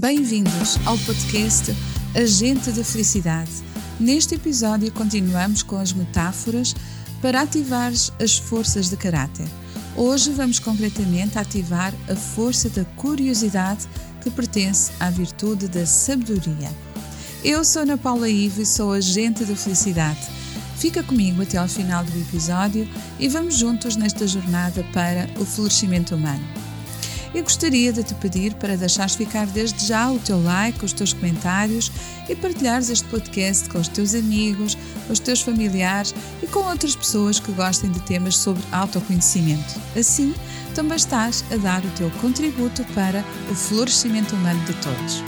Bem-vindos ao podcast Agente da Felicidade. Neste episódio, continuamos com as metáforas para ativar as forças de caráter. Hoje vamos concretamente ativar a força da curiosidade que pertence à virtude da sabedoria. Eu sou Ana Paula Ivo e sou agente da felicidade. Fica comigo até ao final do episódio e vamos juntos nesta jornada para o florescimento humano. Eu gostaria de te pedir para deixares ficar desde já o teu like, os teus comentários e partilhares este podcast com os teus amigos, os teus familiares e com outras pessoas que gostem de temas sobre autoconhecimento. Assim, também estás a dar o teu contributo para o florescimento humano de todos.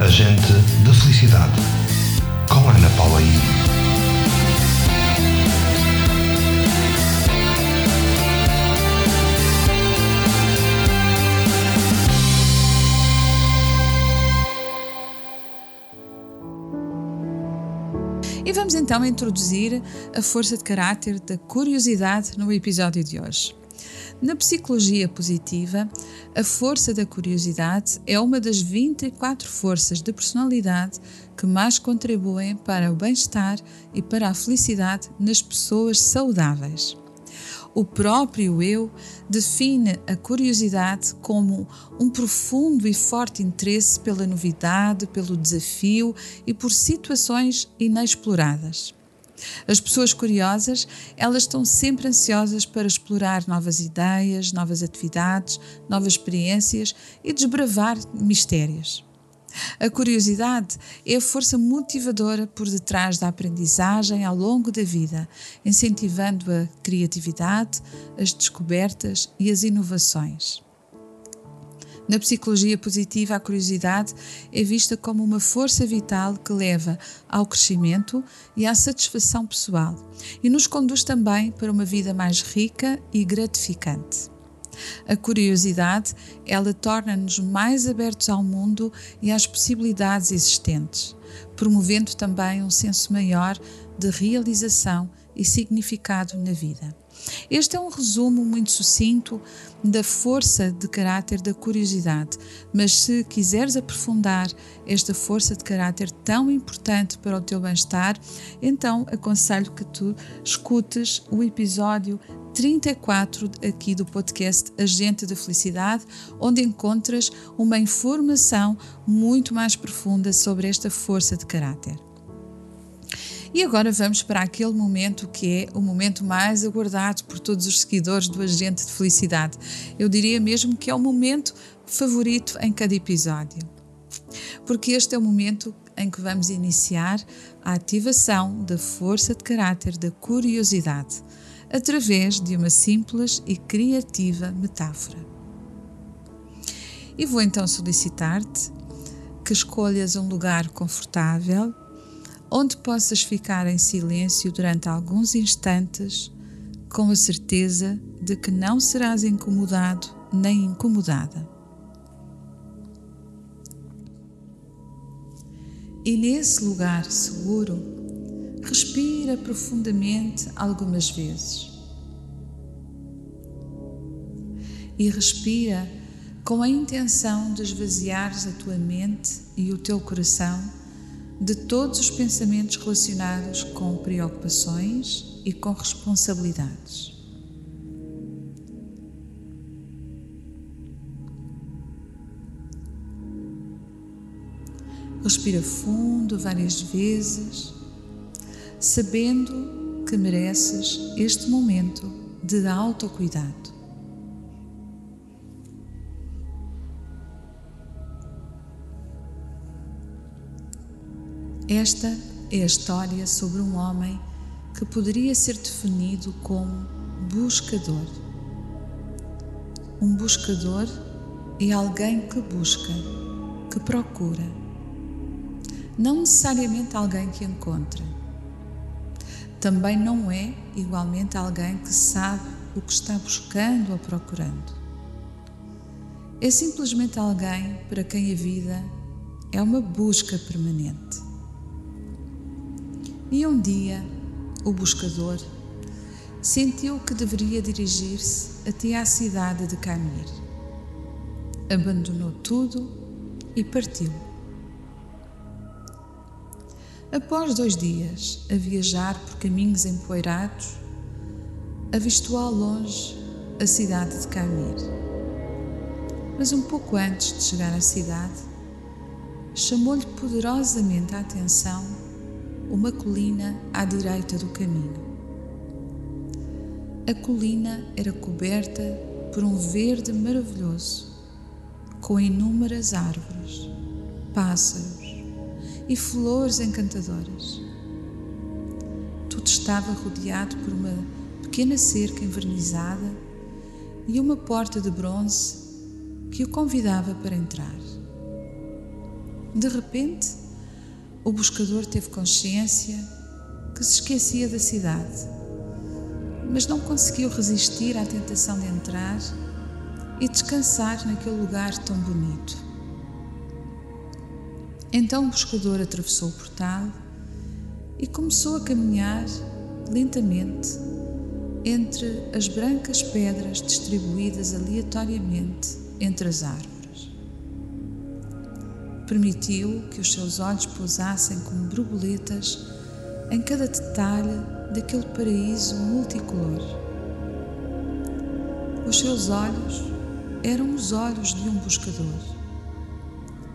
Agente da Felicidade, E vamos então introduzir a força de caráter da curiosidade no episódio de hoje. Na psicologia positiva, a força da curiosidade é uma das 24 forças de personalidade que mais contribuem para o bem-estar e para a felicidade nas pessoas saudáveis. O próprio eu define a curiosidade como um profundo e forte interesse pela novidade, pelo desafio e por situações inexploradas. As pessoas curiosas, elas estão sempre ansiosas para explorar novas ideias, novas atividades, novas experiências e desbravar mistérios. A curiosidade é a força motivadora por detrás da aprendizagem ao longo da vida, incentivando a criatividade, as descobertas e as inovações. Na psicologia positiva, a curiosidade é vista como uma força vital que leva ao crescimento e à satisfação pessoal e nos conduz também para uma vida mais rica e gratificante. A curiosidade, ela torna-nos mais abertos ao mundo e às possibilidades existentes, promovendo também um senso maior de realização e significado na vida. Este é um resumo muito sucinto da força de caráter da curiosidade, mas se quiseres aprofundar esta força de caráter tão importante para o teu bem-estar, então aconselho que tu escutes o episódio 34 aqui do podcast Agente da Felicidade, onde encontras uma informação muito mais profunda sobre esta força de caráter. E agora vamos para aquele momento que é o momento mais aguardado por todos os seguidores do Agente de Felicidade. Eu diria mesmo que é o momento favorito em cada episódio. Porque este é o momento em que vamos iniciar a ativação da força de caráter da curiosidade, através de uma simples e criativa metáfora. E vou então solicitar-te que escolhas um lugar confortável onde possas ficar em silêncio durante alguns instantes, com a certeza de que não serás incomodado nem incomodada. E nesse lugar seguro, respira profundamente algumas vezes. E respira com a intenção de esvaziares a tua mente e o teu coração de todos os pensamentos relacionados com preocupações e com responsabilidades. Respira fundo várias vezes, sabendo que mereces este momento de autocuidado. Esta é a história sobre um homem que poderia ser definido como buscador. Um buscador é alguém que busca, que procura. Não necessariamente alguém que encontra. Também não é igualmente alguém que sabe o que está buscando ou procurando. É simplesmente alguém para quem a vida é uma busca permanente. E um dia, o buscador, sentiu que deveria dirigir-se até à cidade de Camir. Abandonou tudo e partiu. Após dois dias a viajar por caminhos empoeirados, avistou ao longe a cidade de Camir. Mas um pouco antes de chegar à cidade, chamou-lhe poderosamente a atenção uma colina à direita do caminho. A colina era coberta por um verde maravilhoso, com inúmeras árvores, pássaros e flores encantadoras. Tudo estava rodeado por uma pequena cerca envernizada e uma porta de bronze que o convidava para entrar. De repente, o buscador teve consciência que se esquecia da cidade, mas não conseguiu resistir à tentação de entrar e descansar naquele lugar tão bonito. Então o buscador atravessou o portal e começou a caminhar lentamente entre as brancas pedras distribuídas aleatoriamente entre as árvores. Permitiu que os seus olhos pousassem como borboletas em cada detalhe daquele paraíso multicolor. Os seus olhos eram os olhos de um buscador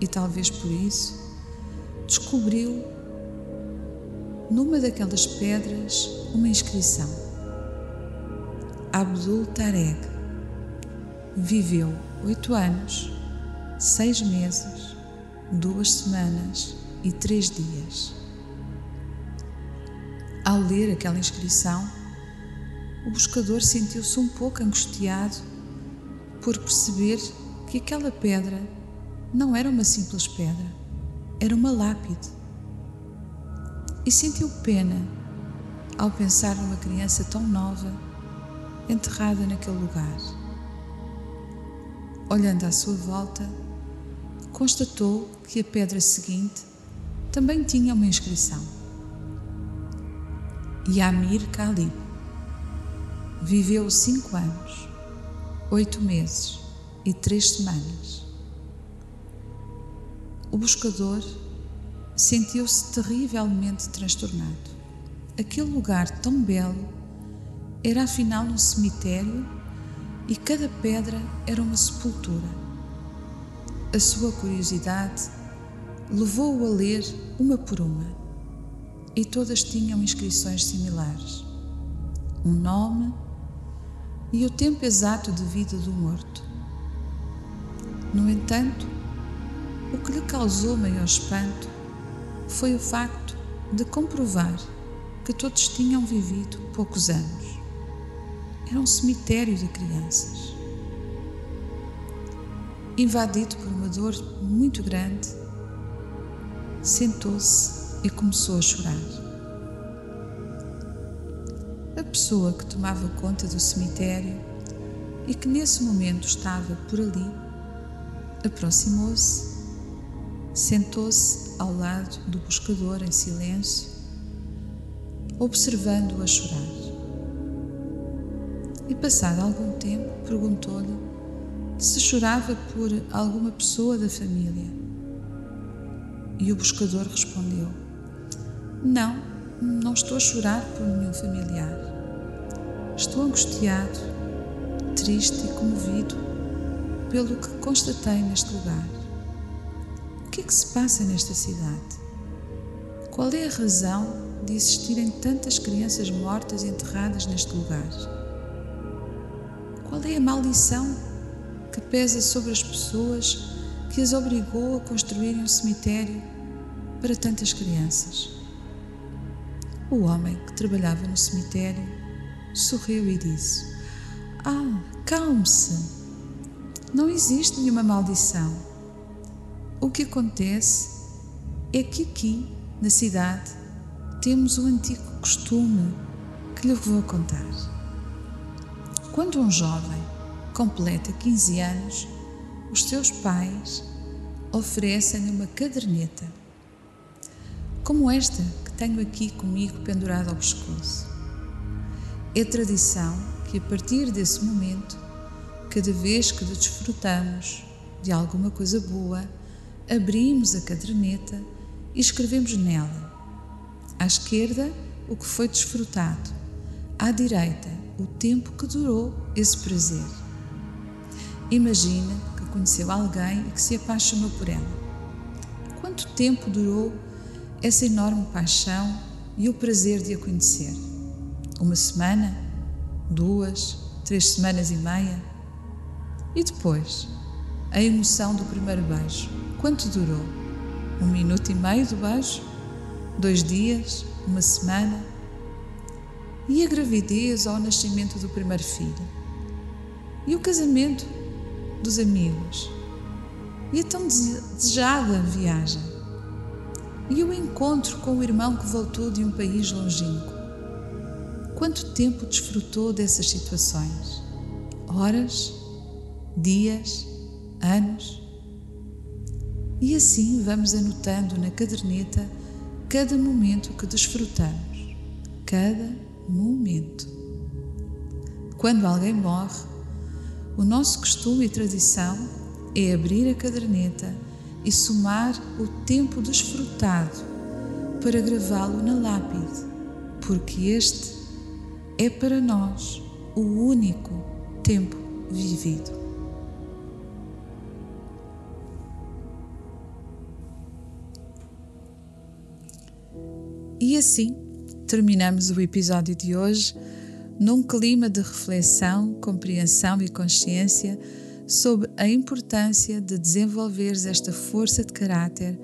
e talvez por isso descobriu numa daquelas pedras uma inscrição. Abdul Tarek viveu oito anos, seis meses, duas semanas e três dias. Ao ler aquela inscrição, o buscador sentiu-se um pouco angustiado por perceber que aquela pedra não era uma simples pedra era uma lápide. E sentiu pena ao pensar numa criança tão nova enterrada naquele lugar. Olhando à sua volta, constatou que a pedra seguinte também tinha uma inscrição. Yamir Khalib viveu cinco anos, oito meses e três semanas o buscador sentiu-se terrivelmente transtornado. Aquele lugar tão belo era afinal um cemitério e cada pedra era uma sepultura. A sua curiosidade levou-o a ler uma por uma e todas tinham inscrições similares. Um nome e o tempo exato de vida do morto. No entanto, o que lhe causou maior espanto foi o facto de comprovar que todos tinham vivido poucos anos. Era um cemitério de crianças. Invadido por uma dor muito grande, sentou-se e começou a chorar. A pessoa que tomava conta do cemitério e que nesse momento estava por ali aproximou-se sentou-se ao lado do buscador em silêncio, observando-o a chorar. E passado algum tempo perguntou-lhe se chorava por alguma pessoa da família. E o buscador respondeu: Não, não estou a chorar por nenhum familiar. Estou angustiado, triste e comovido pelo que constatei neste lugar que é que se passa nesta cidade? Qual é a razão de existirem tantas crianças mortas e enterradas neste lugar? Qual é a maldição que pesa sobre as pessoas que as obrigou a construírem um cemitério para tantas crianças? O homem que trabalhava no cemitério sorriu e disse: Ah, calme-se. Não existe nenhuma maldição. O que acontece é que aqui, na cidade, temos um antigo costume que lhe vou contar. Quando um jovem completa 15 anos, os seus pais oferecem-lhe uma caderneta. como esta que tenho aqui comigo pendurada ao pescoço. É tradição que, a partir desse momento, cada vez que desfrutamos de alguma coisa boa, abrimos a caderneta e escrevemos nela. À esquerda, o que foi desfrutado. À direita, o tempo que durou esse prazer. Imagina que conheceu alguém e que se apaixonou por ela. Quanto tempo durou essa enorme paixão e o prazer de a conhecer? Uma semana? Duas? Três semanas e meia? E depois? A emoção do primeiro beijo. Quanto durou? Um minuto e meio do beijo? Dois dias? Uma semana? E a gravidez ou o nascimento do primeiro filho? E o casamento dos amigos? E a tão desejada viagem? E o encontro com o irmão que voltou de um país longínquo? Quanto tempo desfrutou dessas situações? Horas? Dias? Anos? E assim vamos anotando na caderneta cada momento que desfrutamos, cada momento. Quando alguém morre, o nosso costume e tradição é abrir a caderneta e somar o tempo desfrutado para gravá-lo na lápide, porque este é para nós o único tempo vivido. E assim terminamos o episódio de hoje num clima de reflexão, compreensão e consciência sobre a importância de desenvolveres esta força de caráter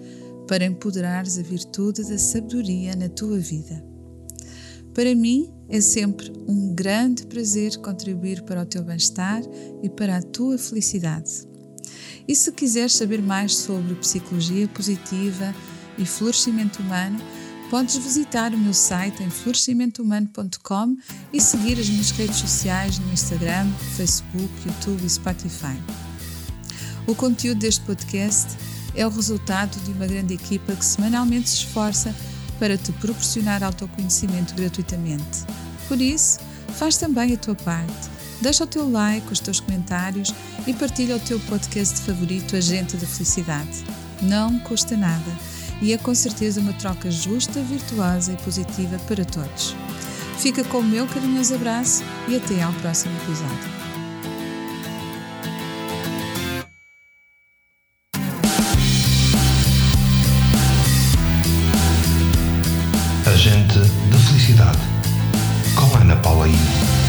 para empoderares a virtude da sabedoria na tua vida. Para mim é sempre um grande prazer contribuir para o teu bem-estar e para a tua felicidade. E se quiseres saber mais sobre psicologia positiva e florescimento humano, Podes visitar o meu site em florescimentohumano.com e seguir as minhas redes sociais no Instagram, Facebook, YouTube e Spotify. O conteúdo deste podcast é o resultado de uma grande equipa que semanalmente se esforça para te proporcionar autoconhecimento gratuitamente. Por isso, faz também a tua parte. Deixa o teu like, os teus comentários e partilha o teu podcast favorito, Agente da Felicidade. Não custa nada e é com certeza uma troca justa, virtuosa e positiva para todos. Fica com o meu carinhoso abraço e até ao próximo episódio. Agente da Felicidade, com Ana Paula I.